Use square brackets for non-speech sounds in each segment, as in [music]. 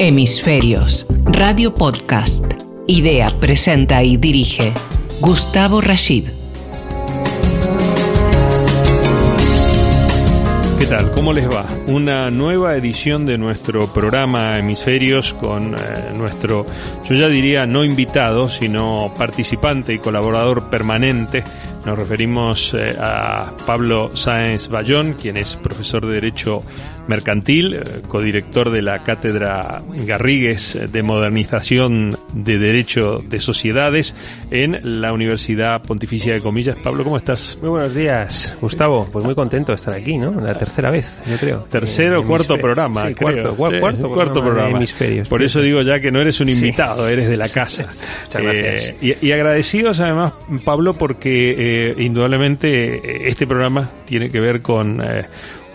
Hemisferios, Radio Podcast. Idea, presenta y dirige Gustavo Rashid. ¿Qué tal? ¿Cómo les va? Una nueva edición de nuestro programa Hemisferios con eh, nuestro, yo ya diría no invitado, sino participante y colaborador permanente. Nos referimos eh, a Pablo Sáenz Bayón, quien es profesor de Derecho Mercantil, eh, codirector de la Cátedra Garrigues de Modernización de Derecho de Sociedades en la Universidad Pontificia de Comillas. Pablo, ¿cómo estás? Muy buenos días, Gustavo. Pues muy contento de estar aquí, ¿no? La tercera vez, yo creo. Tercero o cuarto programa. Sí, cuarto, creo. cuarto, Sí, cuarto programa. Hemisferios. Por eso digo ya que no eres un Sí. invitado, eres de la casa. [laughs] Muchas gracias. Eh, y, y agradecidos además, Pablo, porque eh, indudablemente eh, este programa tiene que ver con eh,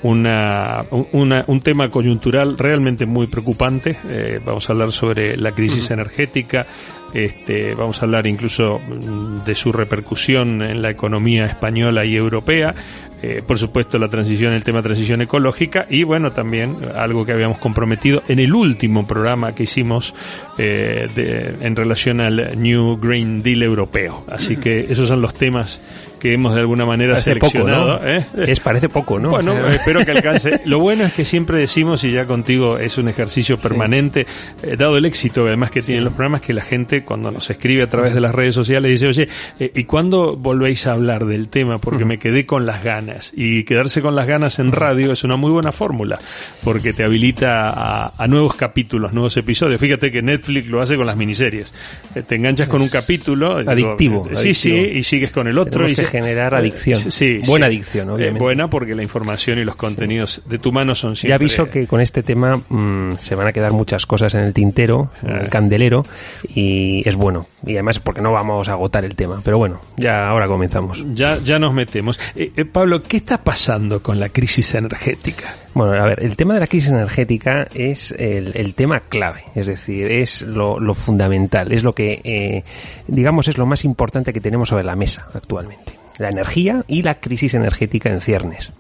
una, un- una- un tema coyuntural realmente muy preocupante. Eh, vamos a hablar sobre la crisis energética. Este, vamos a hablar incluso mm, de su repercusión en la economía española y europea. Eh, por supuesto, la transición, el tema transición ecológica y bueno, también algo que habíamos comprometido en el último programa que hicimos eh, de- en relación al New Green Deal europeo. Así que esos son los temas que hemos de alguna manera Parece poco, seleccionado. ¿no? ¿eh? Es, parece poco, ¿no? Bueno, O sea, espero que alcance. [laughs] Lo bueno es que siempre decimos, y ya contigo es un ejercicio permanente, eh, dado el éxito además que tienen los programas, que la gente cuando nos escribe a través de las redes sociales dice, oye, eh, ¿y cuándo volvéis a hablar del tema? Porque me quedé con las ganas. Y quedarse con las ganas en radio es una muy buena fórmula, porque te habilita a, a nuevos capítulos, nuevos episodios. Fíjate que Netflix lo hace con las miniseries. Eh, Te enganchas con un capítulo. adictivo, eh, Sí, sí, y sigues con el otro. Tenemos y que se- generar eh, adicción. Sí, Buena sí. adicción, Eh, obviamente. buena porque la información y los contenidos de tu mano son siempre... Ya aviso que con este tema mm, se van a quedar muchas cosas en el tintero, en el candelero, y es bueno. Y además porque no vamos a agotar el tema. Pero bueno, ya ahora comenzamos. Ya, ya nos metemos. Eh, eh, Pablo, ¿qué está pasando con la crisis energética? Bueno, a ver, el tema de la crisis energética es el, tema clave, es decir, es lo, lo fundamental, es lo que, eh, digamos, es lo más importante que tenemos sobre la mesa actualmente. La energía y la crisis energética en ciernes.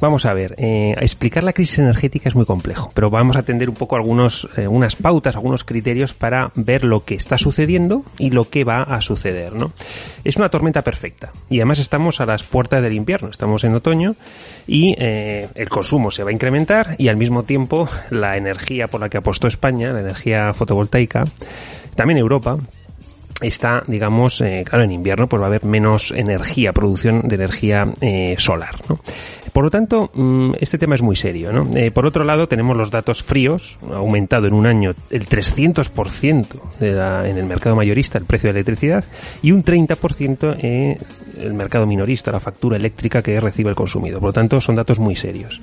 Vamos a ver, eh, explicar la crisis energética es muy complejo, pero vamos a atender un poco algunos, eh, unas pautas, algunos criterios para ver lo que está sucediendo y lo que va a suceder, ¿no? Es una tormenta perfecta y además estamos a las puertas del invierno, estamos en otoño y eh, el consumo se va a incrementar y al mismo tiempo la energía por la que apostó España, la energía fotovoltaica, también Europa, está, digamos, eh, claro, en invierno pues va a haber menos energía, producción de energía eh, solar, ¿no? Por lo tanto, mm, este tema es muy serio, ¿no? Eh, por otro lado, tenemos los datos fríos, ha aumentado en un año el 300% de en el mercado mayorista el precio de electricidad y un 30% en el mercado minorista, la factura eléctrica que recibe el consumidor. Por lo tanto, son datos muy serios.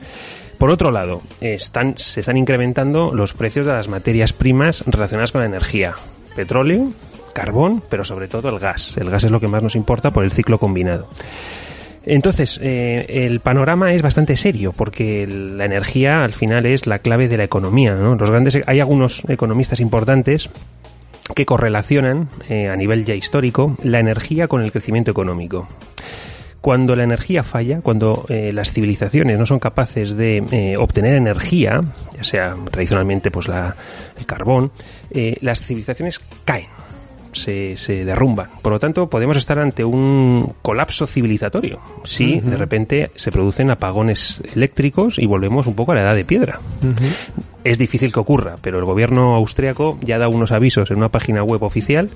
Por otro lado, están, se están incrementando los precios de las materias primas relacionadas con la energía. Petróleo, carbón, pero sobre todo el gas. El gas es lo que más nos importa por el ciclo combinado. Entonces, eh, el panorama es bastante serio porque la energía al final es la clave de la economía. ¿no? Los grandes, hay algunos economistas importantes que correlacionan eh, a nivel ya histórico la energía con el crecimiento económico. Cuando la energía falla, cuando eh, las civilizaciones no son capaces de obtener energía, ya sea tradicionalmente pues el carbón, las civilizaciones caen, se, se derrumban. Por lo tanto, podemos estar ante un colapso civilizatorio si de repente se producen apagones eléctricos y volvemos un poco a la edad de piedra. Es difícil que ocurra, pero el gobierno austriaco ya da unos avisos en una página web oficial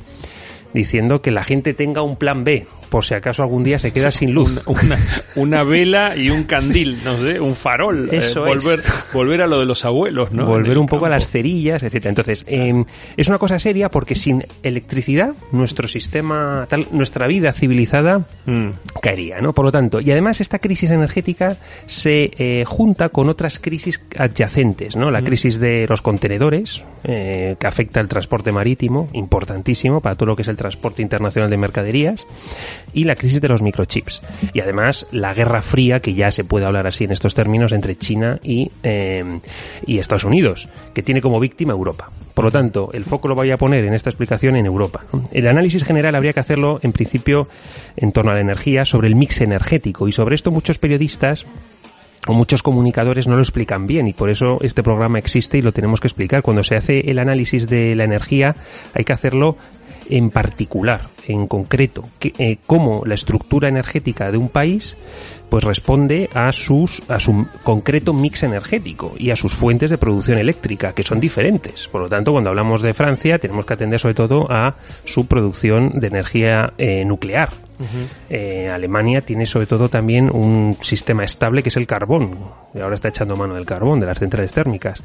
diciendo que la gente tenga un plan B por si acaso algún día se queda [laughs] sin luz. Una, una, una vela y un [laughs] candil, no sé, un farol. eh, Eso es. volver, volver a lo de los abuelos, ¿no? Volver un poco a las cerillas, etcétera. Entonces, eh, es una cosa seria porque sin electricidad nuestro sistema, tal, nuestra vida civilizada Mm. caería, ¿no? Por lo tanto, y además esta crisis energética se eh, junta con otras crisis adyacentes, ¿no? La crisis de los contenedores, eh, que afecta al transporte marítimo, importantísimo para todo lo que es el transporte internacional de mercaderías, y la crisis de los microchips. Y además la guerra fría, que ya se puede hablar así en estos términos, entre China y, eh, y Estados Unidos, que tiene como víctima Europa. Por lo tanto, el foco lo voy a poner en esta explicación en Europa. El análisis general habría que hacerlo, en principio, en torno a la energía, sobre el mix energético. Y sobre esto muchos periodistas muchos comunicadores no lo explican bien y por eso este programa existe y lo tenemos que explicar. Cuando se hace el análisis de la energía hay que hacerlo en particular, en concreto, que, eh, cómo la estructura energética de un país pues responde a sus a su concreto mix energético y a sus fuentes de producción eléctrica que son diferentes. Por lo tanto, cuando hablamos de Francia tenemos que atender sobre todo a su producción de energía eh, nuclear. eh, Alemania tiene sobre todo también un sistema estable que es el carbón. Y ahora está echando mano del carbón, de las centrales térmicas.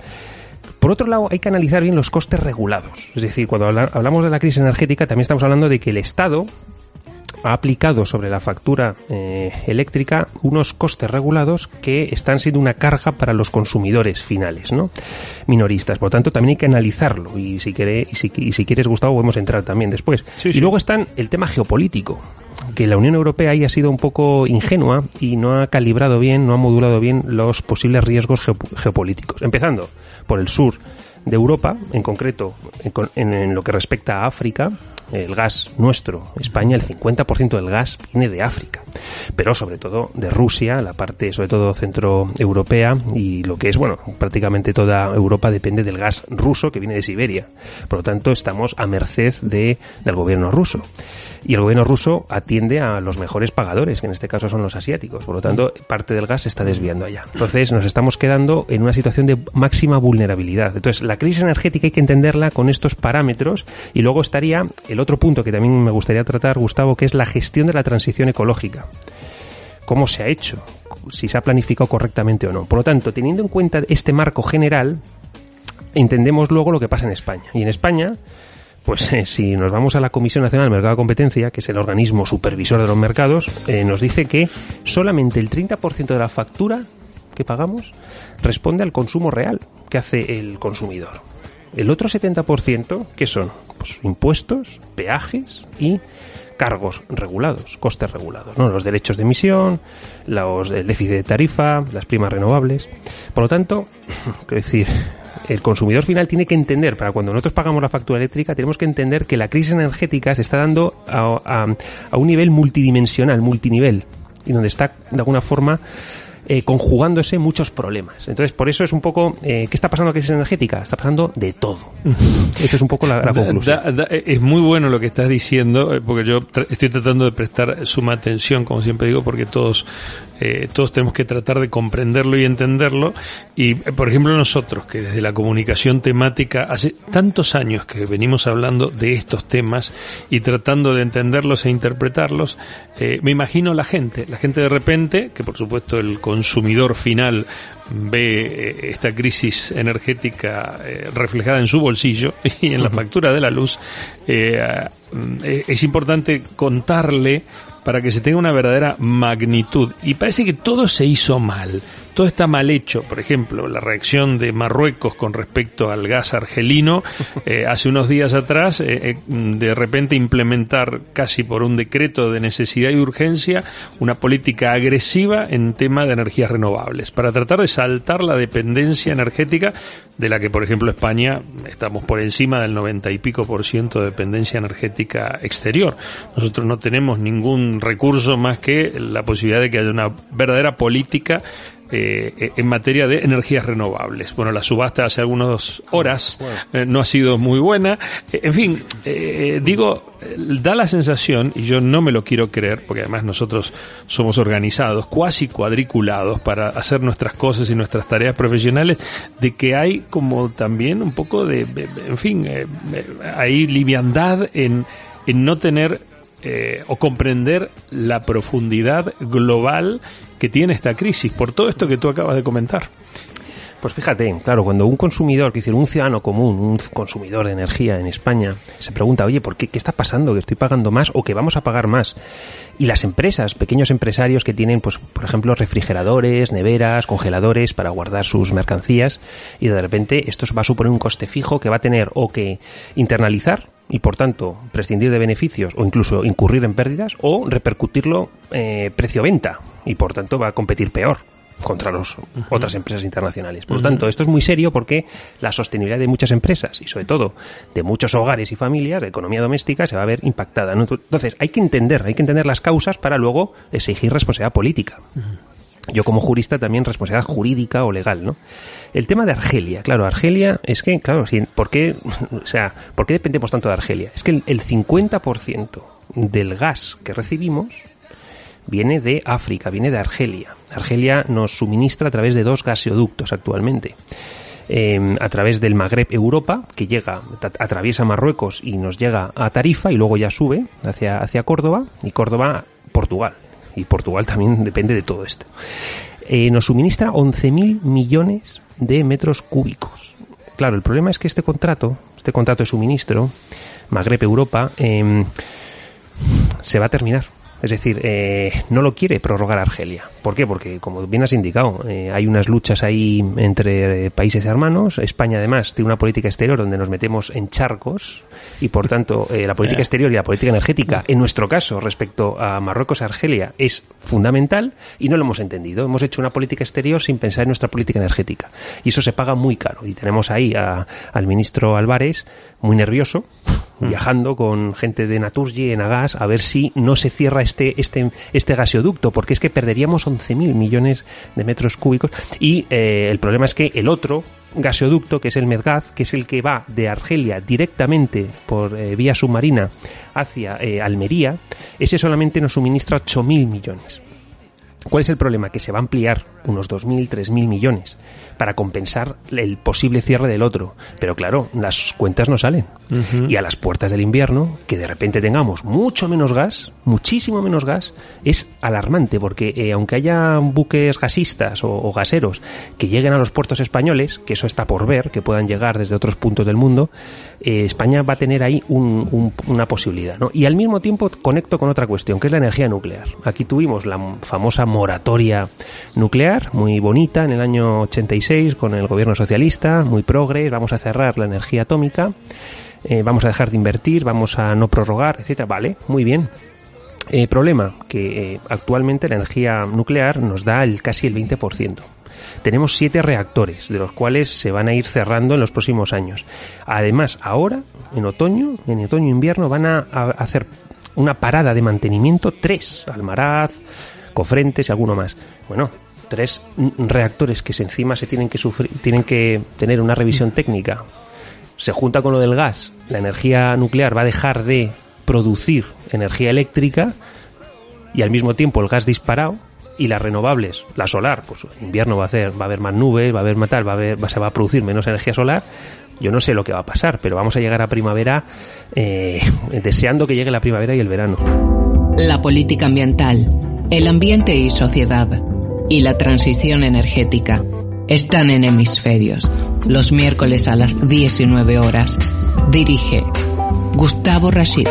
Por otro lado, hay que analizar bien los costes regulados. Es decir, cuando habla- hablamos de la crisis energética, también estamos hablando de que el Estado ha aplicado sobre la factura eh, eléctrica unos costes regulados que están siendo una carga para los consumidores finales, ¿no? Minoristas. Por lo tanto, también hay que analizarlo. Y si, quiere, y si, y si quieres, Gustavo, podemos entrar también después. Sí, y sí. luego están el tema geopolítico que la Unión Europea ahí ha sido un poco ingenua y no ha calibrado bien, no ha modulado bien los posibles riesgos geop- geopolíticos. Empezando por el sur de Europa, en concreto en, en lo que respecta a África, el gas nuestro, España, el 50% del gas viene de África, pero sobre todo de Rusia, la parte sobre todo centroeuropea y lo que es, bueno, prácticamente toda Europa depende del gas ruso que viene de Siberia. Por lo tanto, estamos a merced de, del gobierno ruso. Y el gobierno ruso atiende a los mejores pagadores, que en este caso son los asiáticos. Por lo tanto, parte del gas se está desviando allá. Entonces, nos estamos quedando en una situación de máxima vulnerabilidad. Entonces, la crisis energética hay que entenderla con estos parámetros. Y luego estaría el otro punto que también me gustaría tratar, Gustavo, que es la gestión de la transición ecológica cómo se ha hecho, si se ha planificado correctamente o no. Por lo tanto, teniendo en cuenta este marco general, entendemos luego lo que pasa en España. Y en España, pues eh, si nos vamos a la Comisión Nacional del Mercado de Competencia, que es el organismo supervisor de los mercados, eh, nos dice que solamente el 30% de la factura que pagamos responde al consumo real que hace el consumidor. El otro 70%, ¿qué son? Pues impuestos, peajes y cargos regulados, costes regulados, ¿no? Los derechos de emisión, los, el déficit de tarifa, las primas renovables. Por lo tanto, [laughs] quiero decir, el consumidor final tiene que entender, para cuando nosotros pagamos la factura eléctrica, tenemos que entender que la crisis energética se está dando a, un nivel multidimensional, multinivel, y donde está, de alguna forma, eh, conjugándose muchos problemas. Entonces, por eso es un poco, eh, ¿qué está pasando en la crisis energética? Está pasando de todo. [laughs] Esa es un poco la, la conclusión. da- da- es muy bueno lo que estás diciendo, eh, porque yo tra- estoy tratando de prestar suma atención, como siempre digo, porque todos, eh, todos tenemos que tratar de comprenderlo y entenderlo. Y, eh, por ejemplo, nosotros, que desde la comunicación temática, hace tantos años que venimos hablando de estos temas y tratando de entenderlos e interpretarlos, eh, me imagino la gente, la gente de repente, que por supuesto el consumidor final ve eh, esta crisis energética reflejada en su bolsillo [laughs] y en la factura de la luz, eh, es importante contarle para que se tenga una verdadera magnitud. Y parece que todo se hizo mal, todo está mal hecho. Por ejemplo, la reacción de Marruecos con respecto al gas argelino, [laughs] eh, hace unos días atrás, eh, eh, de repente implementar casi por un decreto de necesidad y urgencia una política agresiva en tema de energías renovables, para tratar de saltar la dependencia energética de la que, por ejemplo, España estamos por encima del 90 y pico por ciento de dependencia energética exterior. Nosotros no tenemos ningún recurso más que la posibilidad de que haya una verdadera política eh, en materia de energías renovables. Bueno, la subasta hace algunas horas eh, no ha sido muy buena. Eh, en fin, eh, digo, da la sensación, y yo no me lo quiero creer, porque además nosotros somos organizados, cuasi cuadriculados para hacer nuestras cosas y nuestras tareas profesionales, de que hay como también un poco de, en fin, hay liviandad en, en no tener eh, o comprender la profundidad global que tiene esta crisis, por todo esto que tú acabas de comentar. Pues fíjate, claro, cuando un consumidor, que decir, un ciudadano común, un consumidor de energía en España, se pregunta, oye, ¿por qué, qué está pasando? ¿Que estoy pagando más o que vamos a pagar más? Y las empresas, pequeños empresarios que tienen, pues, por ejemplo, refrigeradores, neveras, congeladores para guardar sus mercancías, y de repente esto va a suponer un coste fijo que va a tener o que internalizar y por tanto prescindir de beneficios o incluso incurrir en pérdidas o repercutirlo eh, precio-venta y por tanto va a competir peor contra los otras empresas internacionales. Por lo tanto, esto es muy serio porque la sostenibilidad de muchas empresas y sobre todo de muchos hogares y familias, de economía doméstica, se va a ver impactada. ¿no? Entonces, hay que entender, hay que entender las causas para luego exigir responsabilidad política. Yo como jurista también responsabilidad jurídica o legal, ¿no? El tema de Argelia, claro, Argelia es que, claro, ¿por qué, [laughs] o sea, ¿por qué dependemos tanto de Argelia? Es que el, el 50% del gas que recibimos viene de África, viene de Argelia. Argelia nos suministra a través de dos gaseoductos actualmente. Eh, a través del Magreb Europa, que llega, atraviesa Marruecos y nos llega a Tarifa y luego ya sube hacia, hacia Córdoba y Córdoba Portugal. Y Portugal también depende de todo esto. Eh, nos suministra 11.000 millones de metros cúbicos. Claro, el problema es que este contrato, este contrato de suministro, Magreb Europa, eh, se va a terminar es decir, eh, no lo quiere prorrogar Argelia. ¿Por qué? Porque, como bien has indicado, eh, hay unas luchas ahí entre eh, países hermanos. España, además, tiene una política exterior donde nos metemos en charcos y, por tanto, la política exterior y la política energética, en nuestro caso, respecto a Marruecos y Argelia, es fundamental y no lo hemos entendido. Hemos hecho una política exterior sin pensar en nuestra política energética. Y eso se paga muy caro. Y tenemos ahí al ministro Álvarez muy nervioso, mm. viajando con gente de Naturgy en Agas a ver si no se cierra este, este, este gaseoducto, porque es que perderíamos 11.000 millones de metros cúbicos y eh, el problema es que el otro gaseoducto, que es el Medgaz, que es el que va de Argelia directamente por eh, vía submarina hacia eh, Almería, ese solamente nos suministra 8.000 millones. ¿Cuál es el problema? Que se va a ampliar unos 2.000, 3.000 millones para compensar el posible cierre del otro. Pero claro, las cuentas no salen. Y a las puertas del invierno, que de repente tengamos mucho menos gas, muchísimo menos gas, es alarmante porque eh, aunque haya buques gasistas o, gaseros que lleguen a los puertos españoles, que eso está por ver, que puedan llegar desde otros puntos del mundo, eh, España va a tener ahí una posibilidad. ¿no? Y al mismo tiempo conecto con otra cuestión, que es la energía nuclear. Aquí tuvimos la famosa moratoria nuclear, muy bonita, en el año 86 con el gobierno socialista, muy progres, vamos a cerrar la energía atómica, eh, vamos a dejar de invertir, vamos a no prorrogar, etcétera. Vale, muy bien. Eh, problema, que eh, actualmente la energía nuclear nos da el casi el 20%. Tenemos siete reactores, de los cuales se van a ir cerrando en los próximos años. Además, ahora, en otoño, en otoño-invierno, van a, a, hacer una parada de mantenimiento, tres, Almaraz, Cofrentes y alguno más. Bueno, tres reactores que encima se tienen que sufrir, tienen que tener una revisión técnica, se junta con lo del gas, la energía nuclear va a dejar de producir energía eléctrica y al mismo tiempo el gas disparado y las renovables, la solar, pues invierno va a hacer, va a haber más nubes, va a haber más tal, va a haber, se va a producir menos energía solar. Yo no sé lo que va a pasar, pero vamos a llegar a primavera eh, deseando que llegue la primavera y el verano. La política ambiental, el ambiente y sociedad y la transición energética están en hemisferios. Los miércoles a las 19 horas. Dirige Gustavo Rashid.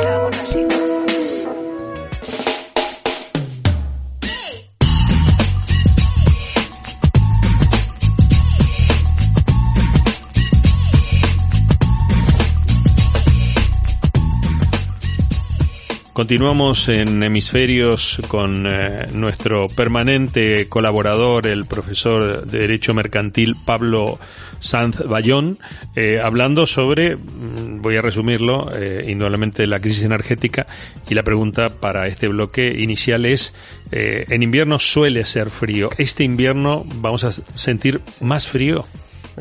Continuamos en Hemisferios con eh, nuestro permanente colaborador, el profesor de Derecho Mercantil Pablo Sanz Bayón, eh, hablando sobre, mm, voy a resumirlo, eh, indudablemente la crisis energética y la pregunta para este bloque inicial es, en invierno suele ser frío, ¿este invierno vamos a sentir más frío?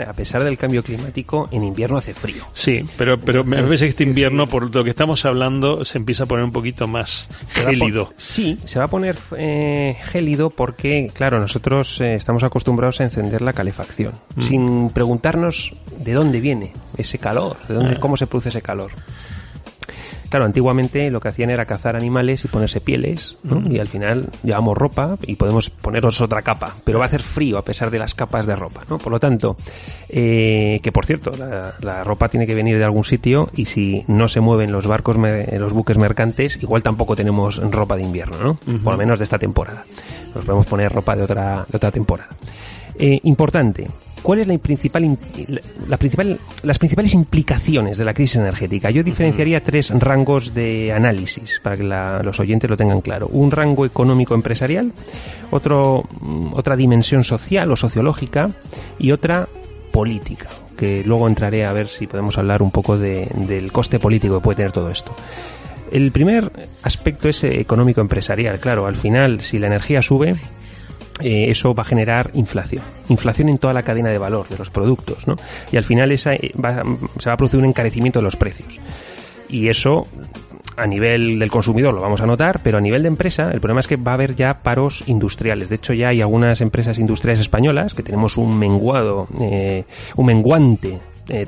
A pesar del cambio climático, en invierno hace frío. Sí, pero, pero a veces este invierno, por lo que estamos hablando, se empieza a poner un poquito más gélido. Sí, se va a poner eh, gélido porque, claro, nosotros eh, estamos acostumbrados a encender la calefacción, mm. sin preguntarnos de dónde viene ese calor, de dónde, ah. cómo se produce ese calor. Claro, antiguamente lo que hacían era cazar animales y ponerse pieles, ¿no? Y al final llevamos ropa y podemos ponernos otra capa, pero va a hacer frío a pesar de las capas de ropa, ¿no? Por lo tanto, eh, que por cierto, la, ropa tiene que venir de algún sitio y si no se mueven los barcos, los buques mercantes, igual tampoco tenemos ropa de invierno, ¿no? Por lo menos de esta temporada. Nos podemos poner ropa de otra, de otra temporada. Eh, importante, ¿Cuál es la principal, la principal, las principales implicaciones de la crisis energética? Yo diferenciaría tres rangos de análisis para que los oyentes lo tengan claro. Un rango económico empresarial, otro, mm, otra dimensión social o sociológica y otra política, que luego entraré a ver si podemos hablar un poco del coste político que puede tener todo esto. El primer aspecto es económico empresarial. Claro, al final, si la energía sube, eh, eso va a generar inflación. Inflación en toda la cadena de valor de los productos, ¿no? Y al final esa eh, se va a producir un encarecimiento de los precios. Y eso a nivel del consumidor lo vamos a notar, pero a nivel de empresa el problema es que va a haber ya paros industriales. De hecho, ya hay algunas empresas industriales españolas que tenemos un menguado, eh, un menguante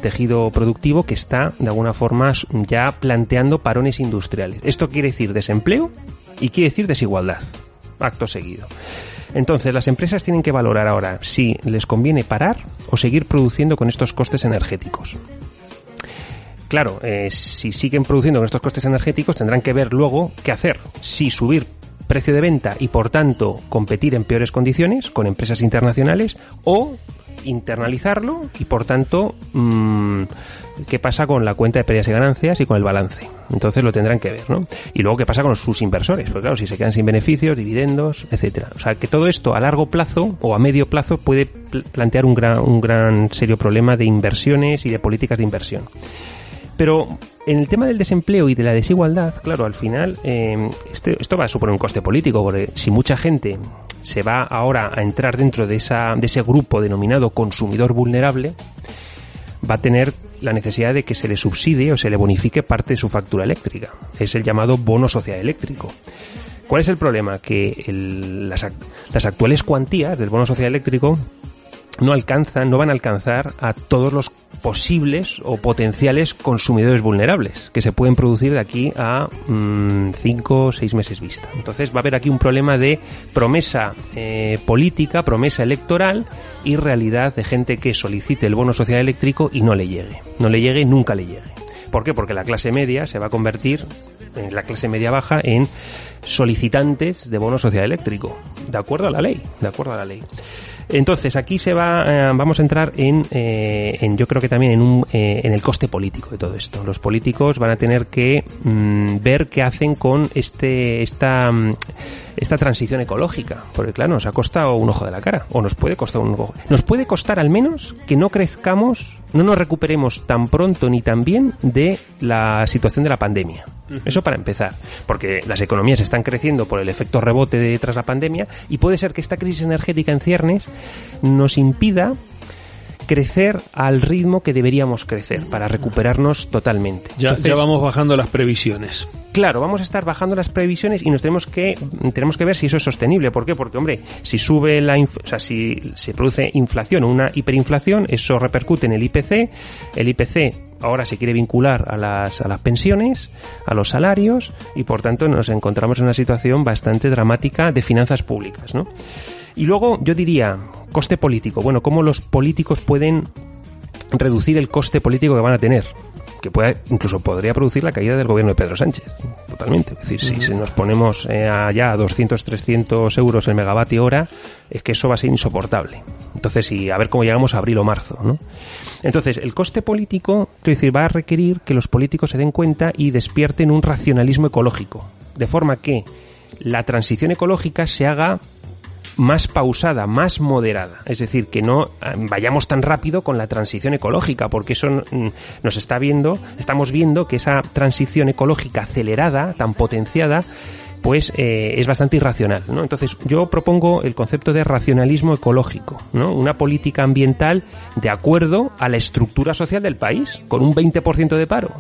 tejido productivo que está de alguna forma ya planteando parones industriales. Esto quiere decir desempleo y quiere decir desigualdad. Acto seguido. Entonces, las empresas tienen que valorar ahora si les conviene parar o seguir produciendo con estos costes energéticos. Claro, eh, si siguen produciendo con estos costes energéticos, tendrán que ver luego qué hacer. Si subir precio de venta y por tanto competir en peores condiciones con empresas internacionales o internalizarlo y por tanto mmm, qué pasa con la cuenta de pérdidas y ganancias y con el balance. Entonces lo tendrán que ver, ¿no? Y luego qué pasa con sus inversores, porque claro, si se quedan sin beneficios, dividendos, etcétera. O sea, que todo esto a largo plazo o a medio plazo puede plantear un gran, un gran serio problema de inversiones y de políticas de inversión. Pero en el tema del desempleo y de la desigualdad, claro, al final eh, este, esto va a suponer un coste político, porque si mucha gente se va ahora a entrar dentro de, esa, de ese grupo denominado consumidor vulnerable, va a tener la necesidad de que se le subsidie o se le bonifique parte de su factura eléctrica. Es el llamado bono social eléctrico. ¿Cuál es el problema? Que las, las actuales cuantías del bono social eléctrico no alcanzan, no van a alcanzar a todos los posibles o potenciales consumidores vulnerables que se pueden producir de aquí a 5 o 6 meses vista. Entonces va a haber aquí un problema de promesa eh, política, promesa electoral y realidad de gente que solicite el bono social eléctrico y no le llegue. No le llegue, nunca le llegue. ¿Por qué? Porque la clase media se va a convertir, en la clase media baja, en solicitantes de bono social eléctrico. De acuerdo a la ley. De acuerdo a la ley. Entonces, aquí se va, eh, vamos a entrar en, eh, en, yo creo que también en, un, eh, en el coste político de todo esto. Los políticos van a tener que mm, ver qué hacen con este, esta, mm, esta transición ecológica. Porque claro, nos ha costado un ojo de la cara. O nos puede costar un ojo. Nos puede costar al menos que no crezcamos, no nos recuperemos tan pronto ni tan bien de la situación de la pandemia. Eso para empezar, porque las economías están creciendo por el efecto rebote de tras la pandemia y puede ser que esta crisis energética en ciernes nos impida crecer al ritmo que deberíamos crecer para recuperarnos totalmente. Ya, ya vamos bajando las previsiones. Claro, vamos a estar bajando las previsiones y nos tenemos que tenemos que ver si eso es sostenible. ¿Por qué? Porque hombre, si sube la, o sea, si se produce inflación o una hiperinflación, eso repercute en el IPC. El IPC ahora se quiere vincular a las, a las pensiones, a los salarios y por tanto nos encontramos en una situación bastante dramática de finanzas públicas, ¿no? Y luego yo diría, coste político. Bueno, ¿cómo los políticos pueden reducir el coste político que van a tener? que pueda, incluso podría producir la caída del gobierno de Pedro Sánchez. Totalmente. Es decir, si nos ponemos eh, allá a 200, 300 euros el megavatio hora, es que eso va a ser insoportable. Entonces, y a ver cómo llegamos a abril o marzo, ¿no? Entonces, el coste político, es decir, va a requerir que los políticos se den cuenta y despierten un racionalismo ecológico. De forma que la transición ecológica se haga más pausada, más moderada. Es decir, que no eh, vayamos tan rápido con la transición ecológica, porque eso mm, nos está viendo, estamos viendo que esa transición ecológica acelerada, tan potenciada, pues eh, es bastante irracional, ¿no? Entonces yo propongo el concepto de racionalismo ecológico, ¿no? Una política ambiental de acuerdo a la estructura social del país, con un 20% de paro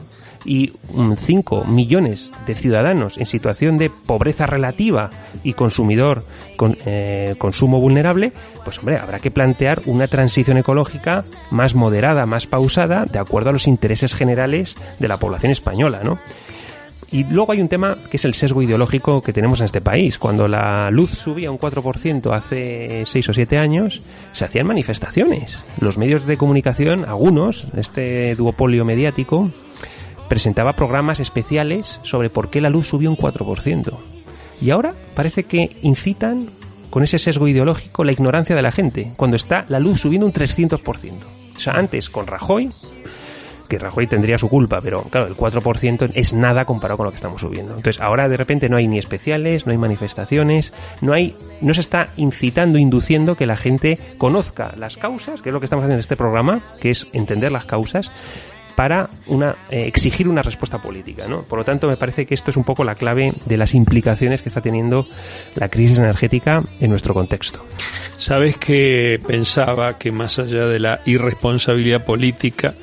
y 5 millones de ciudadanos en situación de pobreza relativa y consumidor con eh, consumo vulnerable, pues hombre, habrá que plantear una transición ecológica más moderada, más pausada, de acuerdo a los intereses generales de la población española, ¿no? Y luego hay un tema que es el sesgo ideológico que tenemos en este país. Cuando la luz subía un 4% hace 6 o 7 años, se hacían manifestaciones. Los medios de comunicación, algunos, este duopolio mediático, presentaba programas especiales sobre por qué la luz subió un 4%. Y ahora parece que incitan con ese sesgo ideológico la ignorancia de la gente, cuando está la luz subiendo un 300%. O sea, antes con Rajoy, que Rajoy tendría su culpa, pero claro, el 4% es nada comparado con lo que estamos subiendo. Entonces, ahora de repente no hay ni especiales, no hay manifestaciones, no hay no se está incitando, induciendo que la gente conozca las causas, que es lo que estamos haciendo en este programa, que es entender las causas para eh, exigir una respuesta política. Por lo tanto, me parece que esto es un poco la clave de las implicaciones que está teniendo la crisis energética en nuestro contexto. Sabes que pensaba que más allá de la irresponsabilidad política,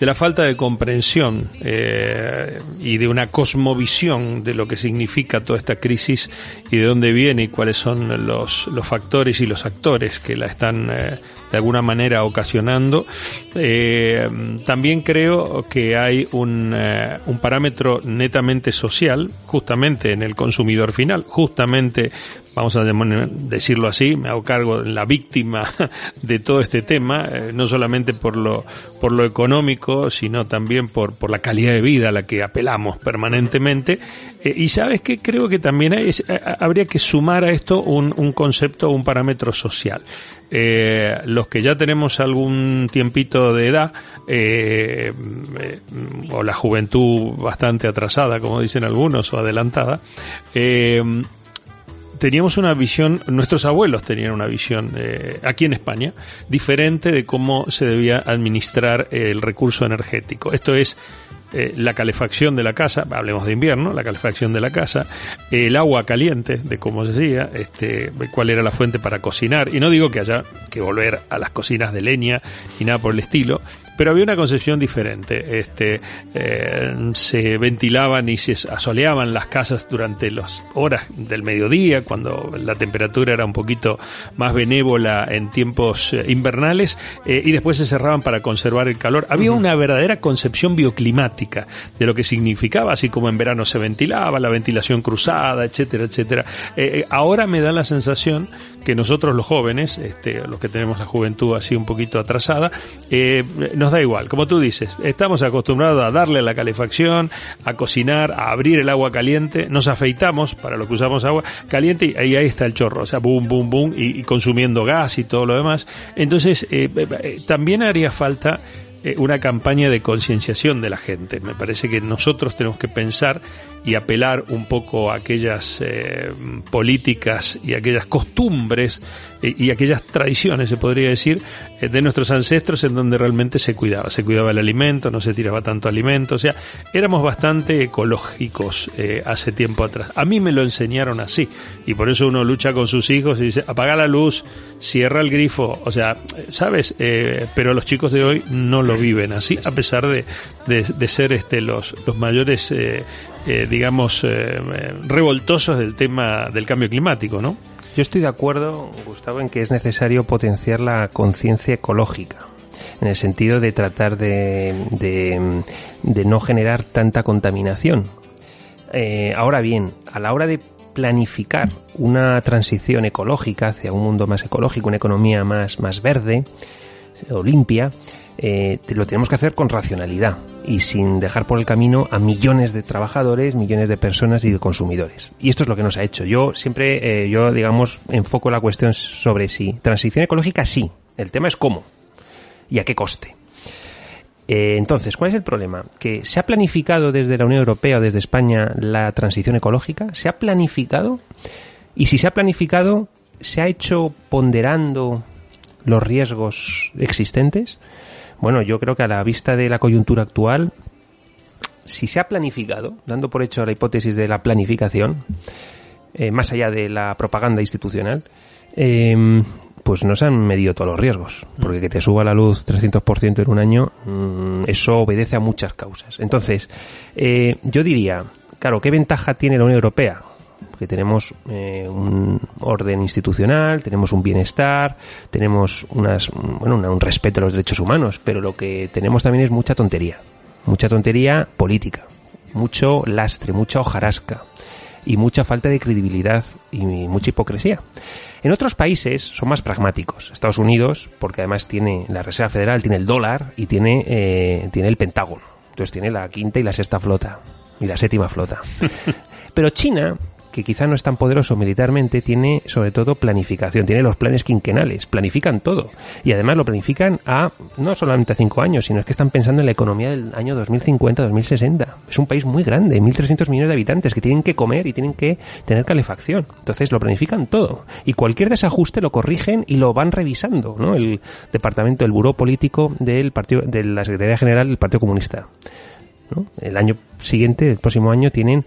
de la falta de comprensión eh, y de una cosmovisión de lo que significa toda esta crisis y de dónde viene y cuáles son los, factores y los actores que la están eh, de alguna manera ocasionando. También creo que hay un, eh, un parámetro netamente social, justamente en el consumidor final, justamente vamos a decirlo así, me hago cargo la víctima [laughs] de todo este tema, eh, no solamente por lo, por lo económico, sino también por, por la calidad de vida a la que apelamos permanentemente. Eh, y sabes que creo que también hay, eh, habría que sumar a esto un, un concepto, un parámetro social. Los que ya tenemos algún tiempito de edad, o la juventud bastante atrasada, como dicen algunos, o adelantada, teníamos una visión, nuestros abuelos tenían una visión eh, aquí en España diferente de cómo se debía administrar el recurso energético. Esto es eh, la calefacción de la casa, hablemos de invierno, la calefacción de la casa, el agua caliente, de cómo se hacía, este, cuál era la fuente para cocinar. Y no digo que haya que volver a las cocinas de leña y nada por el estilo, pero había una concepción diferente. Este, eh, se ventilaban y se asoleaban las casas durante las horas del mediodía, cuando la temperatura era un poquito más benévola en tiempos eh, invernales, eh, y después se cerraban para conservar el calor. Había una verdadera concepción bioclimática de lo que significaba, así como en verano se ventilaba, la ventilación cruzada, etcétera, etcétera. ahora me da la sensación que nosotros los jóvenes, este, los que tenemos la juventud así un poquito atrasada, eh, nos da igual. Como tú dices, estamos acostumbrados a darle la calefacción, a cocinar, a abrir el agua caliente, nos afeitamos para lo que usamos agua caliente y ahí, está el chorro, o sea, boom, boom, boom, y, consumiendo gas y todo lo demás. Entonces, eh, eh, también haría falta una campaña de concienciación de la gente. Me parece que nosotros tenemos que pensar y apelar un poco a aquellas eh, políticas y aquellas costumbres eh, y aquellas tradiciones, se podría decir, eh, de nuestros ancestros en donde realmente se cuidaba. Se cuidaba el alimento, no se tiraba tanto alimento, o sea, éramos bastante ecológicos hace tiempo atrás. A mí me lo enseñaron así y por eso uno lucha con sus hijos y dice, apaga la luz, cierra el grifo, o sea, ¿sabes? pero los chicos de hoy no lo viven así, a pesar de, de, ser este, los, los mayores eh, digamos, eh, revoltosos del tema del cambio climático, ¿no? Yo estoy de acuerdo, Gustavo, en que es necesario potenciar la conciencia ecológica, en el sentido de tratar de, de, no generar tanta contaminación. Eh, ahora bien, a la hora de planificar una transición ecológica hacia un mundo más ecológico, una economía más, más verde o limpia, lo tenemos que hacer con racionalidad y sin dejar por el camino a millones de trabajadores, millones de personas y de consumidores. Y esto es lo que nos ha hecho. Yo siempre, eh, yo digamos, enfoco la cuestión sobre si transición ecológica sí. El tema es cómo y a qué coste. Eh, entonces, ¿cuál es el problema? Que se ha planificado desde la Unión Europea o desde España la transición ecológica, se ha planificado y si se ha planificado, se ha hecho ponderando los riesgos existentes. Bueno, yo creo que a la vista de la coyuntura actual, si se ha planificado, dando por hecho la hipótesis de la planificación, eh, más allá de la propaganda institucional, em, pues no se han medido todos los riesgos. Porque que te suba la luz 300% en un año, mm, eso obedece a muchas causas. Entonces, eh, yo diría, claro, ¿qué ventaja tiene la Unión Europea? Que tenemos eh, un orden institucional, tenemos un bienestar, tenemos unas, bueno, un respeto a los derechos humanos, pero lo que tenemos también es mucha tontería, mucha tontería política, mucho lastre, mucha hojarasca y mucha falta de credibilidad y mucha hipocresía. En otros países son más pragmáticos. Estados Unidos, porque además tiene la Reserva Federal, tiene el dólar y tiene, eh, tiene el Pentágono. Entonces tiene la quinta y la sexta flota y la séptima flota. [laughs] Pero China que quizá no es tan poderoso militarmente, tiene sobre todo planificación, tiene los planes quinquenales, planifican todo. Y además lo planifican a no solamente a cinco años, sino es que están pensando en la economía del año 2050-2060. Es un país muy grande, 1.300 millones de habitantes que tienen que comer y tienen que tener calefacción. Entonces lo planifican todo. Y cualquier desajuste lo corrigen y lo van revisando, ¿no? El departamento, el buró político del partido, de la Secretaría General del Partido Comunista. El año siguiente, el próximo año, tienen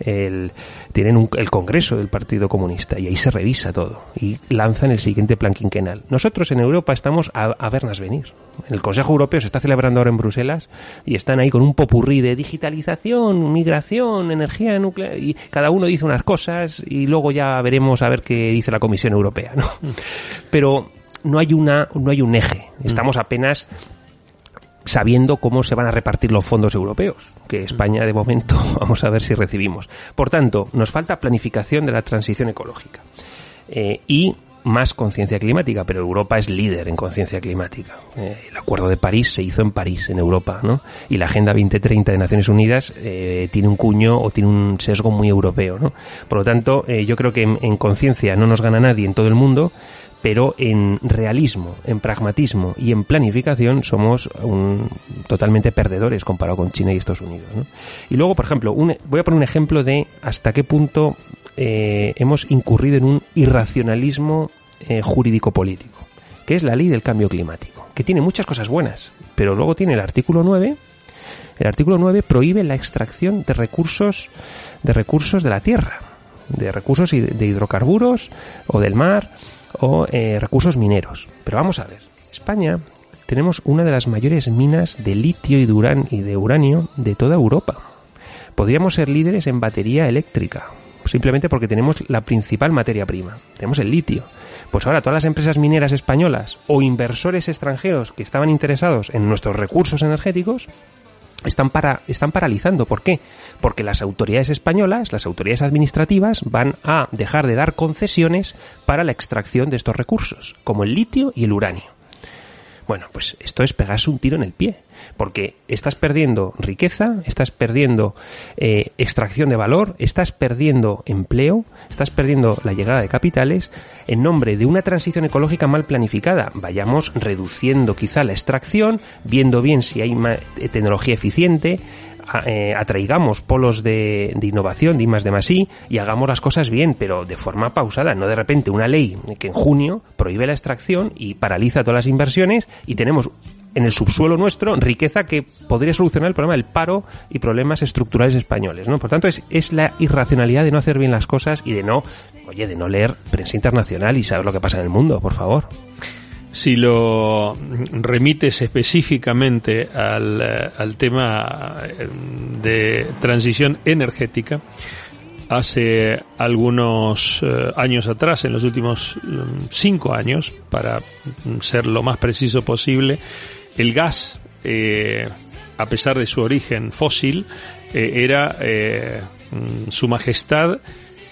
el, tienen el Congreso del Partido Comunista y ahí se revisa todo y lanzan el siguiente plan quinquenal. Nosotros en Europa estamos a, vernos venir. El Consejo Europeo se está celebrando ahora en Bruselas y están ahí con un popurrí de digitalización, migración, energía nuclear y cada uno dice unas cosas y luego ya veremos a ver qué dice la Comisión Europea, ¿no? Pero no hay una no hay un eje. Estamos apenas sabiendo cómo se van a repartir los fondos europeos, que España de momento [laughs] vamos a ver si recibimos. Por tanto, nos falta planificación de la transición ecológica eh, y más conciencia climática, pero Europa es líder en conciencia climática. Eh, el Acuerdo de París se hizo en París, en Europa, ¿no? Y la Agenda 2030 de Naciones Unidas eh, tiene un cuño o tiene un sesgo muy europeo, ¿no? Por lo tanto, yo creo que en conciencia no nos gana nadie en todo el mundo, pero en realismo, en pragmatismo y en planificación somos totalmente perdedores comparado con China y Estados Unidos. Y luego, por ejemplo, voy a poner un ejemplo de hasta qué punto eh, hemos incurrido en un irracionalismo eh, jurídico-político, que es la ley del cambio climático, que tiene muchas cosas buenas, pero luego tiene el artículo 9. El artículo 9 prohíbe la extracción de recursos de recursos de la tierra, de recursos de hidrocarburos o del mar o eh, recursos mineros. Pero vamos a ver, España tenemos una de las mayores minas de litio y de, uranio de toda Europa. Podríamos ser líderes en batería eléctrica, simplemente porque tenemos la principal materia prima, tenemos el litio. Pues ahora todas las empresas mineras españolas o inversores extranjeros que estaban interesados en nuestros recursos energéticos están, para, están paralizando. ¿Por qué? Porque las autoridades españolas, las autoridades administrativas, van a dejar de dar concesiones para la extracción de estos recursos, como el litio y el uranio. Bueno, pues esto es pegarse un tiro en el pie, porque estás perdiendo riqueza, estás perdiendo eh, extracción de valor, estás perdiendo empleo, estás perdiendo la llegada de capitales en nombre de una transición ecológica mal planificada. Vayamos reduciendo quizá la extracción, viendo bien si hay tecnología eficiente, eh, atraigamos polos de, innovación, de más de más y hagamos las cosas bien, pero de forma pausada, no de repente una ley que en junio prohíbe la extracción y paraliza todas las inversiones y tenemos en el subsuelo nuestro riqueza que podría solucionar el problema del paro y problemas estructurales españoles, ¿no? Por tanto, es, es la irracionalidad de no hacer bien las cosas y de no, oye, de no leer prensa internacional y saber lo que pasa en el mundo, por favor si lo remites específicamente al, eh, al, tema eh, de transición energética, hace algunos eh, años atrás, en los últimos mm, cinco años, para ser lo más preciso posible, el gas, a pesar de su origen fósil, era mm, su majestad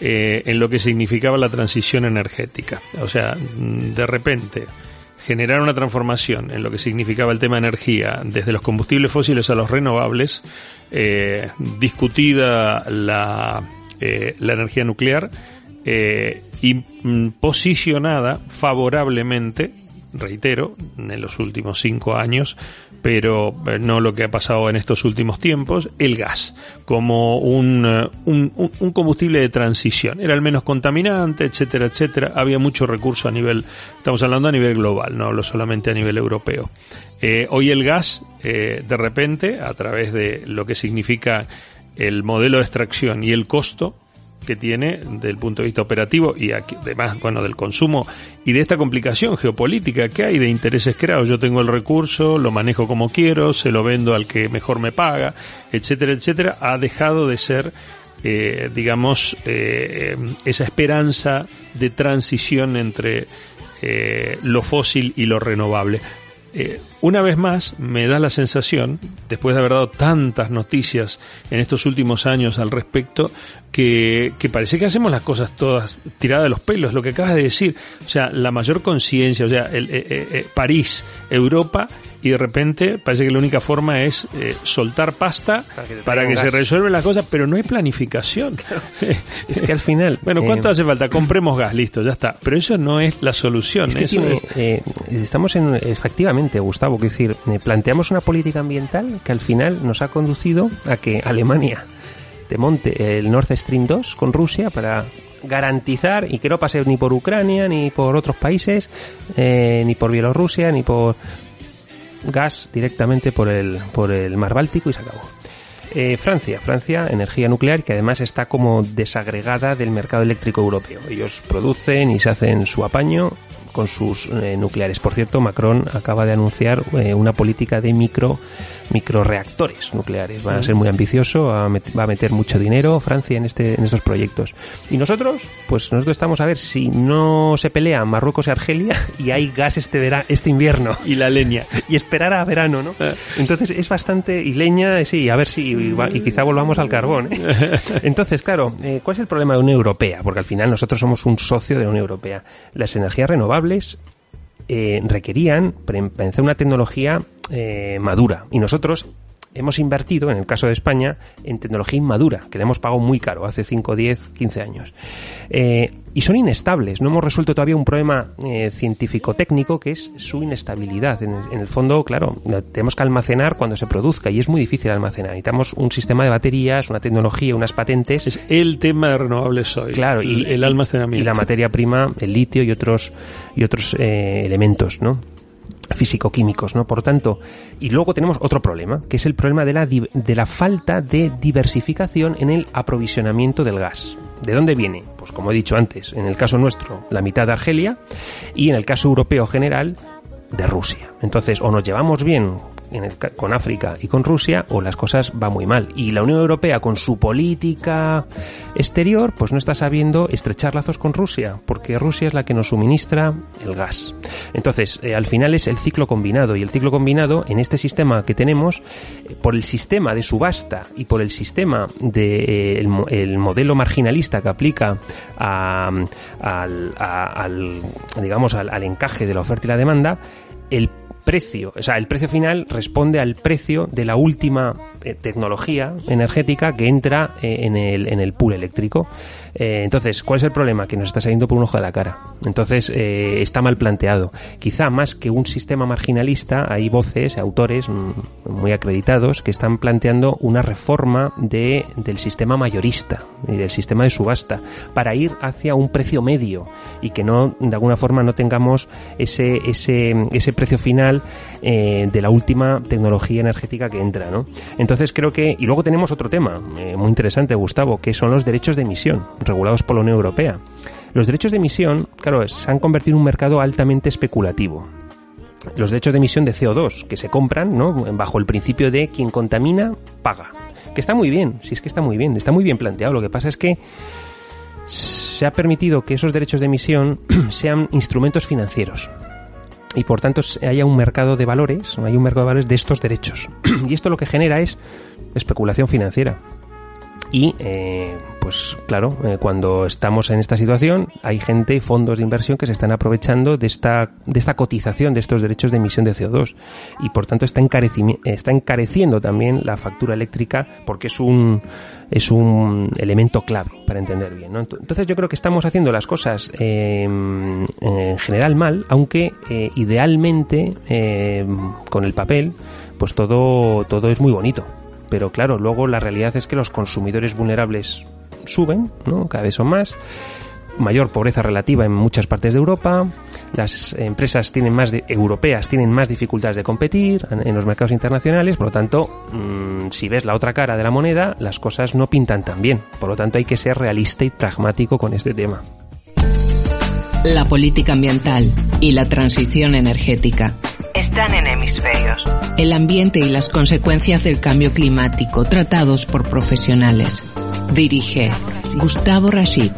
en lo que significaba la transición energética. O sea, mm, de repente, generar una transformación en lo que significaba el tema de energía desde los combustibles fósiles a los renovables, eh, discutida la, eh, la, energía nuclear eh, mm, posicionada favorablemente, reitero, en los últimos cinco años, pero eh, no lo que ha pasado en estos últimos tiempos, el gas, como un, eh, un, un, combustible de transición. Era el menos contaminante, etcétera, etcétera. Había mucho recurso a nivel, estamos hablando a nivel global, no hablo solamente a nivel europeo. Eh, hoy el gas, de repente, a través de lo que significa el modelo de extracción y el costo, que tiene desde el punto de vista operativo y además, bueno, del consumo y de esta complicación geopolítica que hay de intereses creados. Yo tengo el recurso, lo manejo como quiero, se lo vendo al que mejor me paga, etcétera, etcétera, ha dejado de ser, eh, digamos, eh, esa esperanza de transición entre eh, lo fósil y lo renovable. Eh, una vez más me da la sensación, después de haber dado tantas noticias en estos últimos años al respecto, que, parece que hacemos las cosas todas tiradas de los pelos, lo que acabas de decir. O sea, la mayor conciencia, o sea, el, eh, eh, París, Europa, y de repente parece que la única forma es eh, soltar pasta para que, se resuelven las cosas, pero no hay planificación. es que al final... [laughs] Bueno, ¿cuánto eh, hace falta? Compremos gas, listo, ya está. Pero eso no es la solución. Eh, estamos en, efectivamente, Gustavo, que decir, planteamos una política ambiental que al final nos ha conducido a que Alemania te monte el Nord Stream 2 con Rusia para garantizar y que no pase ni por Ucrania, ni por otros países, ni por Bielorrusia, ni por gas directamente por el, por el mar Báltico y se acabó. Eh, Francia, Francia, energía nuclear que además está como desagregada del mercado eléctrico europeo. Ellos producen y se hacen su apaño con sus eh, nucleares. Por cierto, Macron acaba de anunciar eh, una política de micro microreactores nucleares. Va a ser muy ambicioso, va a meter mucho dinero Francia en este en estos proyectos. Y nosotros, pues nosotros estamos a ver si no se pelean Marruecos y Argelia y hay gas este este invierno y la leña y esperar a verano, ¿no? Ah. Entonces es bastante y leña, sí, a ver si y, quizá volvamos al carbón. ¿eh? [laughs] Entonces, claro, ¿cuál es el problema de la Unión Europea? Porque al final nosotros somos un socio de la Unión Europea. Las energías renovables eh, requerían pensar una tecnología eh, madura. Y nosotros hemos invertido, en el caso de España, en tecnología inmadura, que le hemos pagado muy caro hace 5, 10, 15 años. Eh, y son inestables. No hemos resuelto todavía un problema eh, científico-técnico que es su inestabilidad. En el, fondo, claro, tenemos que almacenar cuando se produzca y es muy difícil almacenar. Necesitamos un sistema de baterías, una tecnología, unas patentes. Es el tema de renovables hoy. Claro, y el, almacenamiento. Y la materia prima, el litio y otros, y otros eh, elementos, ¿no? Físico-químicos, ¿no? Por tanto, y luego tenemos otro problema, que es el problema de la, de la falta de diversificación en el aprovisionamiento del gas. ¿De dónde viene? Pues como he dicho antes, en el caso nuestro, la mitad de Argelia y en el caso europeo general, de Rusia. Entonces, o nos llevamos bien con África y con Rusia o las cosas van muy mal. Y la Unión Europea con su política exterior pues no está sabiendo estrechar lazos con Rusia porque Rusia es la que nos suministra el gas. Entonces eh, al final es el ciclo combinado y el ciclo combinado en este sistema que tenemos eh, por el sistema de subasta y por el sistema de eh, el, modelo marginalista que aplica al, digamos al, al encaje de la oferta y la demanda el precio, o sea, el precio final responde al precio de la última eh, tecnología energética que entra eh, en, el, en el pool eléctrico. Eh, entonces, ¿cuál es el problema? Que nos está saliendo por un ojo de la cara. Entonces, está mal planteado. Quizá más que un sistema marginalista, hay voces, autores mm, muy acreditados que están planteando una reforma de, del sistema mayorista y del sistema de subasta para ir hacia un precio medio y que no, de alguna forma, no tengamos ese, ese, ese precio final eh, de la última tecnología energética que entra, ¿no? Entonces creo que... Y luego tenemos otro tema eh, muy interesante, Gustavo, que son los derechos de emisión, regulados por la Unión Europea. Los derechos de emisión, claro, se han convertido en un mercado altamente especulativo los derechos de emisión de CO2 que se compran ¿no? bajo el principio de quien contamina paga. Que está muy bien, si es que está muy bien, está muy bien planteado. Lo que pasa es que se ha permitido que esos derechos de emisión [clears throat] sean instrumentos financieros y por tanto haya un mercado de valores, hay un mercado de valores de estos derechos. [clears throat] y esto lo que genera es especulación financiera. Y, eh, pues claro, eh, cuando estamos en esta situación, hay gente y fondos de inversión que se están aprovechando de esta, de esta cotización de estos derechos de emisión de CO2. Y por tanto está, está encareciendo también la factura eléctrica porque es un, es un elemento clave para entender bien. Entonces yo creo que estamos haciendo las cosas em, en general mal, aunque eh, idealmente em, con el papel, pues todo, todo es muy bonito. Pero claro, luego la realidad es que los consumidores vulnerables suben, ¿no? Cada vez son más mayor pobreza relativa en muchas partes de Europa, las empresas tienen más de, europeas tienen más dificultades de competir en, los mercados internacionales, por lo tanto, mm, si ves la otra cara de la moneda, las cosas no pintan tan bien. Por lo tanto, hay que ser realista y pragmático con este tema. La política ambiental y la transición energética están en hemisferios el ambiente y las consecuencias del cambio climático tratados por profesionales. Dirige Gustavo Rashid.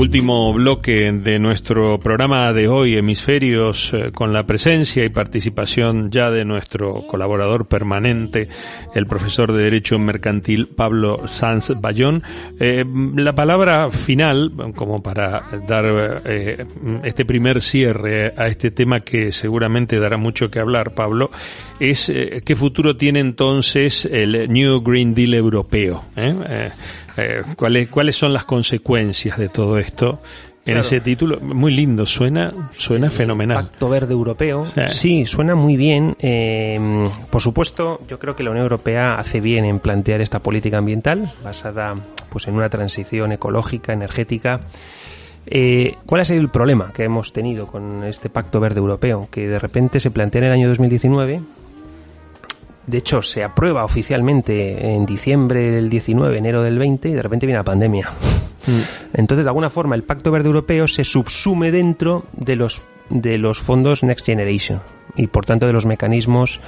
Último bloque de nuestro programa de hoy, Hemisferios, eh, con la presencia y participación ya de nuestro colaborador permanente, el profesor de Derecho Mercantil Pablo Sanz Bayón. Eh, la palabra final, como para dar eh, este primer cierre a este tema que seguramente dará mucho que hablar, Pablo, es qué futuro tiene entonces el New Green Deal europeo. Eh, ¿cuáles, ¿Cuáles son las consecuencias de todo esto? En ese título, muy lindo, suena, suena fenomenal. Pacto Verde Europeo, sí, suena muy bien. Eh, por supuesto, yo creo que la Unión Europea hace bien en plantear esta política ambiental basada, pues, en una transición ecológica, energética. Eh, ¿Cuál ha sido el problema que hemos tenido con este Pacto Verde Europeo? Que de repente se plantea en el año 2019 de hecho, se aprueba oficialmente en diciembre del 19, enero del 20 y de repente viene la pandemia. Mm. Entonces, de alguna forma, el Pacto Verde Europeo se subsume dentro de los de los fondos Next Generation y por tanto de los mecanismos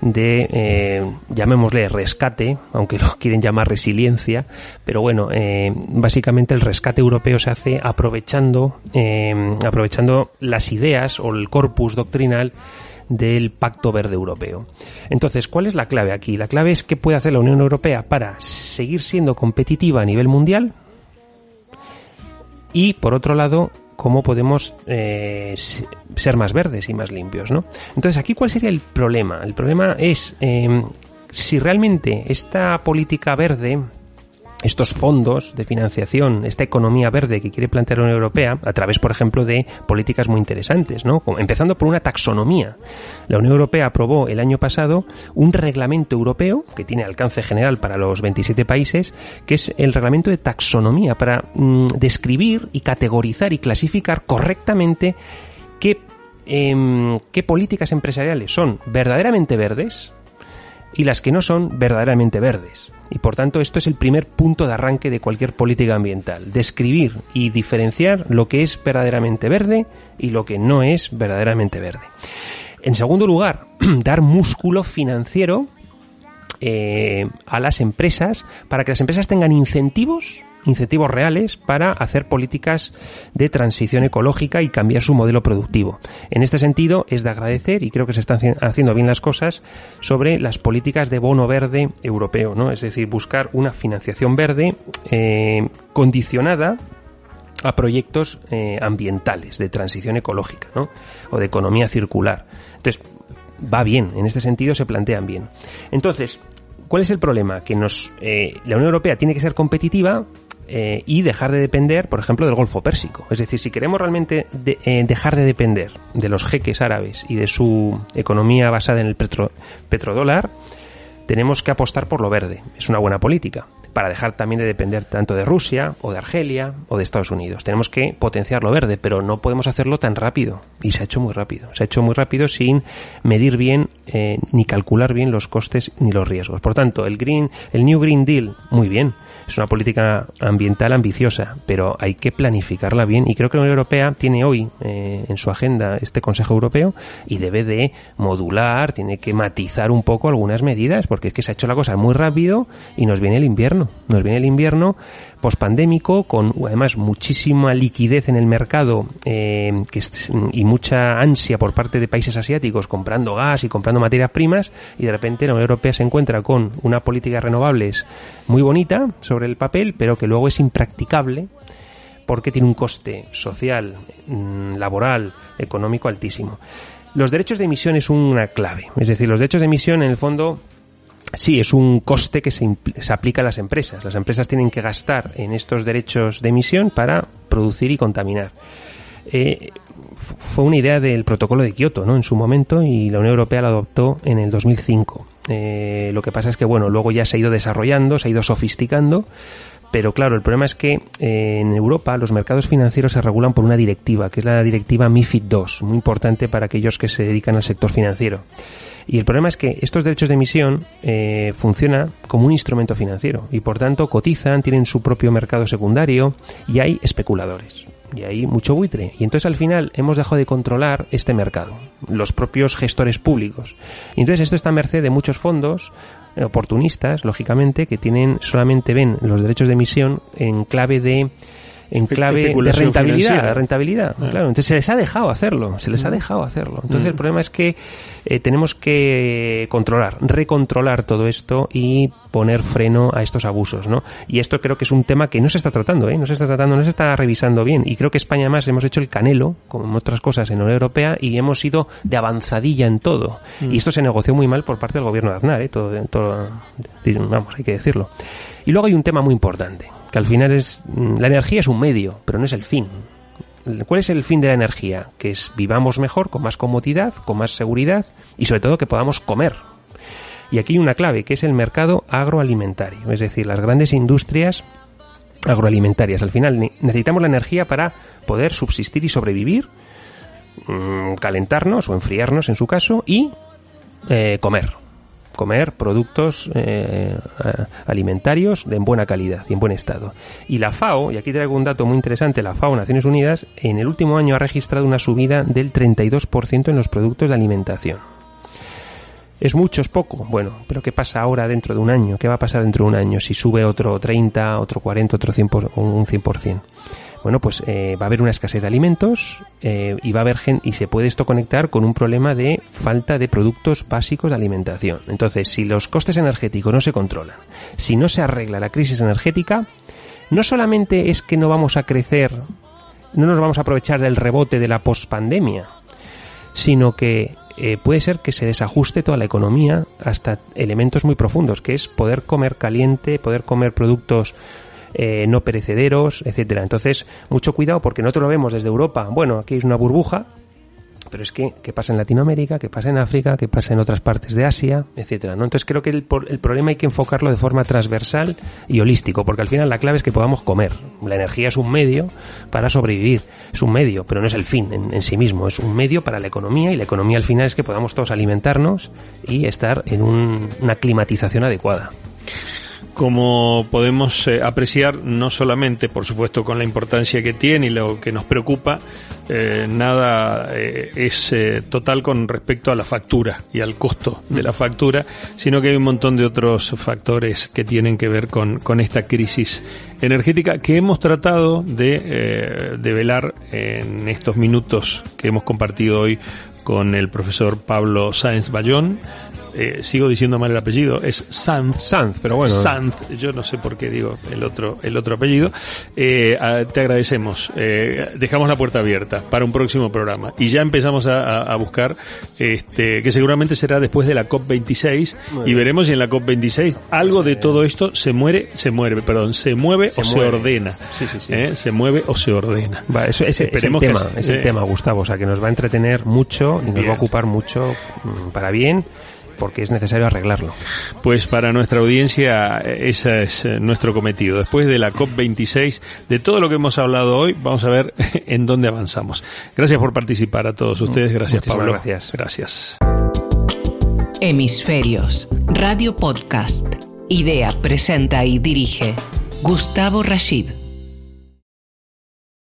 de, eh, llamémosle rescate, aunque lo quieren llamar resiliencia, pero bueno, eh, básicamente el rescate europeo se hace aprovechando, eh, aprovechando las ideas o el corpus doctrinal del Pacto Verde Europeo. Entonces, ¿cuál es la clave aquí? La clave es qué puede hacer la Unión Europea para seguir siendo competitiva a nivel mundial y, por otro lado, cómo podemos eh, ser más verdes y más limpios, ¿no? Entonces, aquí, ¿cuál sería el problema? El problema es eh, si realmente esta política verde estos fondos de financiación, esta economía verde que quiere plantear la Unión Europea, a través, por ejemplo, de políticas muy interesantes, ¿no? Empezando por una taxonomía. La Unión Europea aprobó el año pasado un reglamento europeo que tiene alcance general para los 27 países, que es el reglamento de taxonomía para mm, describir y categorizar y clasificar correctamente qué, em, qué políticas empresariales son verdaderamente verdes y las que no son verdaderamente verdes. Y por tanto, esto es el primer punto de arranque de cualquier política ambiental. Describir y diferenciar lo que es verdaderamente verde y lo que no es verdaderamente verde. En segundo lugar, [clears throat] dar músculo financiero eh, a las empresas para que las empresas tengan incentivos incentivos reales para hacer políticas de transición ecológica y cambiar su modelo productivo. En este sentido, es de agradecer, y creo que se están haciendo bien las cosas, sobre las políticas de bono verde europeo, ¿no? Es decir, buscar una financiación verde eh, condicionada a proyectos eh, ambientales de transición ecológica ¿no? o de economía circular. Entonces, va bien, en este sentido se plantean bien. Entonces, ¿cuál es el problema? Que nos, eh, la Unión Europea tiene que ser competitiva, eh, y dejar de depender, por ejemplo, del Golfo Pérsico. Es decir, si queremos realmente eh, dejar de depender de los jeques árabes y de su economía basada en el petrodólar, tenemos que apostar por lo verde. Es una buena política para dejar también de depender tanto de Rusia o de Argelia o de Estados Unidos. Tenemos que potenciar lo verde, pero no podemos hacerlo tan rápido. Y se ha hecho muy rápido. Se ha hecho muy rápido sin medir bien eh, ni calcular bien los costes ni los riesgos. Por tanto, el Green, el New Green Deal, muy bien es una política ambiental ambiciosa, pero hay que planificarla bien y creo que la Unión Europea tiene hoy eh, en su agenda este Consejo Europeo y debe de modular, tiene que matizar un poco algunas medidas porque es que se ha hecho la cosa muy rápido y nos viene el invierno. Nos viene el invierno pospandémico con además muchísima liquidez en el mercado eh, y mucha ansia por parte de países asiáticos comprando gas y comprando materias primas y de repente la Unión Europea se encuentra con una política de renovables muy bonita sobre el papel pero que luego es impracticable porque tiene un coste social, mm, laboral, económico altísimo. Los derechos de emisión es una clave, es decir, los derechos de emisión en el fondo Sí, es un coste que se, aplica a las empresas. Las empresas tienen que gastar en estos derechos de emisión para producir y contaminar. Eh, fue una idea del protocolo de Kioto, ¿no? En su momento y la Unión Europea la adoptó en el 2005. Eh, lo que pasa es que, bueno, luego ya se ha ido desarrollando, se ha ido sofisticando, pero claro, el problema es que eh, en Europa los mercados financieros se regulan por una directiva, que es la directiva MIFID II, muy importante para aquellos que se dedican al sector financiero. Y el problema es que estos derechos de emisión eh, funcionan como un instrumento financiero y por tanto cotizan, tienen su propio mercado secundario y hay especuladores. Y hay mucho buitre. Y entonces al final hemos dejado de controlar este mercado, los propios gestores públicos. Y entonces esto está a merced de muchos fondos eh, oportunistas, lógicamente, que tienen solamente ven los derechos de emisión en clave de en clave de rentabilidad, rentabilidad, ah. claro. Entonces se les ha dejado hacerlo, se les ha mm. dejado hacerlo. Entonces el mm. problema es que eh, tenemos que controlar, recontrolar todo esto y poner freno a estos abusos, ¿no? Y esto creo que es un tema que no se está tratando, ¿eh? No se está tratando, no se está revisando bien. Y creo que España además hemos hecho el canelo, como otras cosas en la Unión Europea, y hemos ido de avanzadilla en todo. Mm. Y esto se negoció muy mal por parte del gobierno de Aznar, ¿eh? Todo, todo, vamos, hay que decirlo. Y luego hay un tema muy importante, que al final es, la energía es un medio, pero no es el fin. ¿Cuál es el fin de la energía? Que es vivamos mejor, con más comodidad, con más seguridad y sobre todo que podamos comer. Y aquí hay una clave, que es el mercado agroalimentario, es decir, las grandes industrias agroalimentarias. Al final necesitamos la energía para poder subsistir y sobrevivir, mm, calentarnos o enfriarnos en su caso y eh, comer comer productos eh, alimentarios de en buena calidad y en buen estado. Y la FAO, y aquí traigo un dato muy interesante, la FAO, Naciones Unidas, en el último año ha registrado una subida del 32% en los productos de alimentación. ¿Es mucho? ¿Es poco? Bueno, pero ¿qué pasa ahora dentro de un año? ¿Qué va a pasar dentro de un año si sube otro 30, otro 40, otro 100 un 100%? Bueno, pues eh, va a haber una escasez de alimentos eh, y va a haber y se puede esto conectar con un problema de falta de productos básicos de alimentación. Entonces, si los costes energéticos no se controlan, si no se arregla la crisis energética, no solamente es que no vamos a crecer, no nos vamos a aprovechar del rebote de la pospandemia, sino que eh, puede ser que se desajuste toda la economía hasta elementos muy profundos, que es poder comer caliente, poder comer productos eh, no perecederos, etcétera. Entonces, mucho cuidado porque nosotros lo vemos desde Europa. Bueno, aquí es una burbuja, pero es que, ¿qué pasa en Latinoamérica? ¿Qué pasa en África? ¿Qué pasa en otras partes de Asia? Etcétera, ¿no? Entonces creo que el, el, problema hay que enfocarlo de forma transversal y holístico, porque al final la clave es que podamos comer. La energía es un medio para sobrevivir, es un medio, pero no es el fin en, sí mismo, es un medio para la economía y la economía al final es que podamos todos alimentarnos y estar en una climatización adecuada como podemos eh, apreciar, no solamente, por supuesto, con la importancia que tiene y lo que nos preocupa, eh, nada eh, es total con respecto a la factura y al costo de la factura, sino que hay un montón de otros factores que tienen que ver con, esta crisis energética que hemos tratado de, de velar en estos minutos que hemos compartido hoy con el profesor Pablo Sáenz Bayón eh, sigo diciendo mal el apellido, es Sanz. Sanz, pero bueno. Sanz, yo no sé por qué digo el otro, el otro apellido. Eh, te agradecemos. Eh, dejamos la puerta abierta para un próximo programa. Y ya empezamos a, buscar, este, que seguramente será después de la COP26, y veremos si en la COP26 algo de todo esto se muere, se muere, perdón, se mueve o se ordena. Sí, sí, sí. Se mueve o se ordena. Va, eso, ese, es el tema, es el tema, Gustavo, o sea, que nos va a entretener mucho y nos va a ocupar mucho mm, para bien porque es necesario arreglarlo. Pues para nuestra audiencia ese es eh, nuestro cometido. Después de la COP26, de todo lo que hemos hablado hoy, vamos a ver [laughs] en dónde avanzamos. Gracias por participar a todos ustedes. Gracias Pablo. Gracias. Gracias. Hemisferios, Radio Podcast. Idea, presenta y dirige Gustavo Rashid.